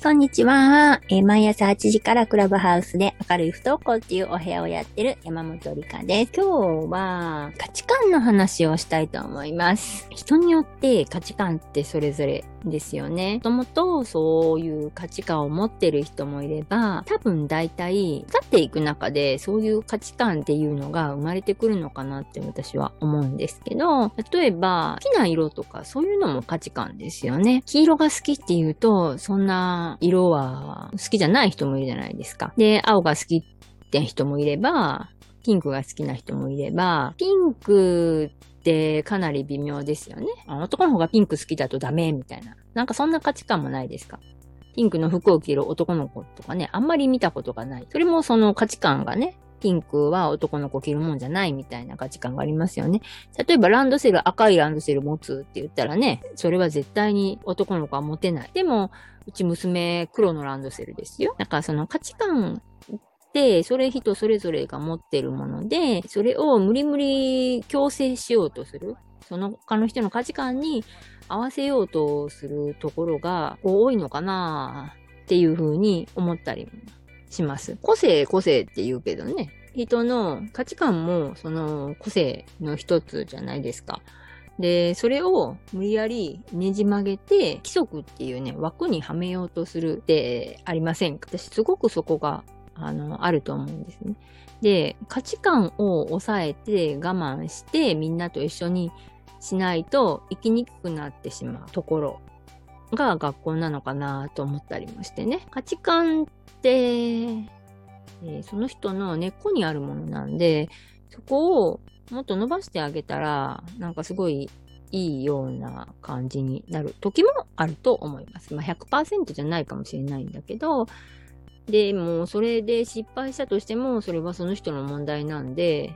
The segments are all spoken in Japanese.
い、こんにちは。えー毎朝8時からクラブハウスで明るい不登校っていうお部屋をやってる山本理香です。今日は価値観の話をしたいと思います。人によって価値観ってそれぞれですよね。もともとそういう価値観を持ってる人もいれば、多分大体、経っていく中でそういう価値観っていうのが生まれてくるのかなって私は思うんですけど、例えば好きな色とかそういうのも価値観ですよね。黄色が好きっていうと、そんな色は好きじゃない人もいるじゃないですか。で、青が好きって人もいれば、ピンクが好きな人もいれば、ピンクってかなり微妙ですよね。男の方がピンク好きだとダメみたいな。なんかそんな価値観もないですか？ピンクの服を着る男の子とかね、あんまり見たことがない。それもその価値観がね、ピンクは男の子着るもんじゃないみたいな価値観がありますよね。例えばランドセル、赤いランドセル持つって言ったらね、それは絶対に男の子は持てない。でも、うち娘黒のランドセルですよ。だからその価値観、それ人それぞれが持ってるもので、それを無理無理強制しようとする。その他の人の価値観に合わせようとするところが多いのかなっていうふうに思ったりします。個性、個性って言うけどね。人の価値観もその個性の一つじゃないですか。で、それを無理やりねじ曲げて、規則っていうね、枠にはめようとするってありませんか？私すごくそこが、あの、あると思うんですね。で、価値観を抑えて我慢してみんなと一緒にしないと生きにくくなってしまうところが学校なのかなと思ったりもしてね。価値観って、えーその人の根っこにあるものなんで、そこをもっと伸ばしてあげたら、なんかすごいいいような感じになる時もあると思います。まあ100%じゃないかもしれないんだけど、でもそれで失敗したとしても、それはその人の問題なんで、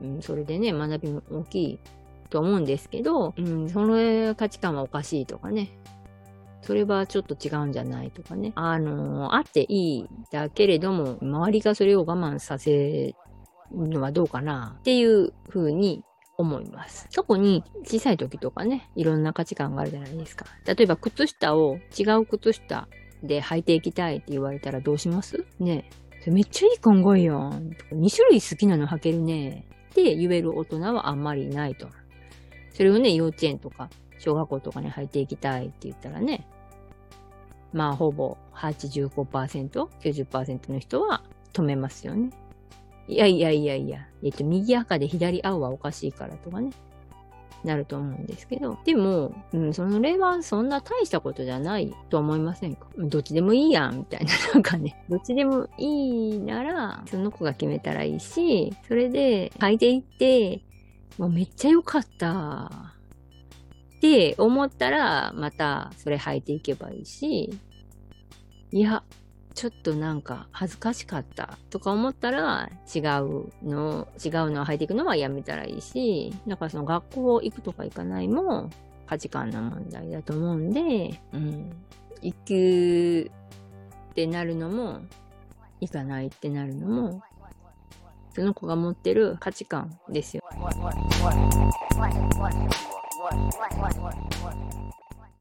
うん、それでね、学びも大きいと思うんですけど、うん、その価値観はおかしいとかね、それはちょっと違うんじゃないとかね。あの、あっていいだけれども、周りがそれを我慢させるのはどうかなっていうふうに思います。過去に小さい時とかね、いろんな価値観があるじゃないですか。例えば靴下を違う靴下で履いていきたいって言われたらどうします？ねえ。めっちゃいい考えやん。2種類好きなの履けるね。って言える大人はあんまりいないと。それをね、幼稚園とか小学校とかに履いていきたいって言ったらね、まあほぼ85%、90%の人は止めますよね。いやいやいやいや、えっと、右赤で左青はおかしいからとかね、なると思うんですけど、でも、うん、その例はそんな大したことじゃないと思いませんか？どっちでもいいやん、みたいな、なんかね、どっちでもいいなら、その子が決めたらいいし、それで履いていって、もうめっちゃ良かった。って思ったら、またそれ履いていけばいいし、いや、ちょっとなんか恥ずかしかったとか思ったら違うの、違うのを履いていくのはやめたらいいし、だからその学校行くとか行かないも価値観の問題だと思うんで、うん、行くってなるのも、行かないってなるのも、その子が持ってる価値観ですよ。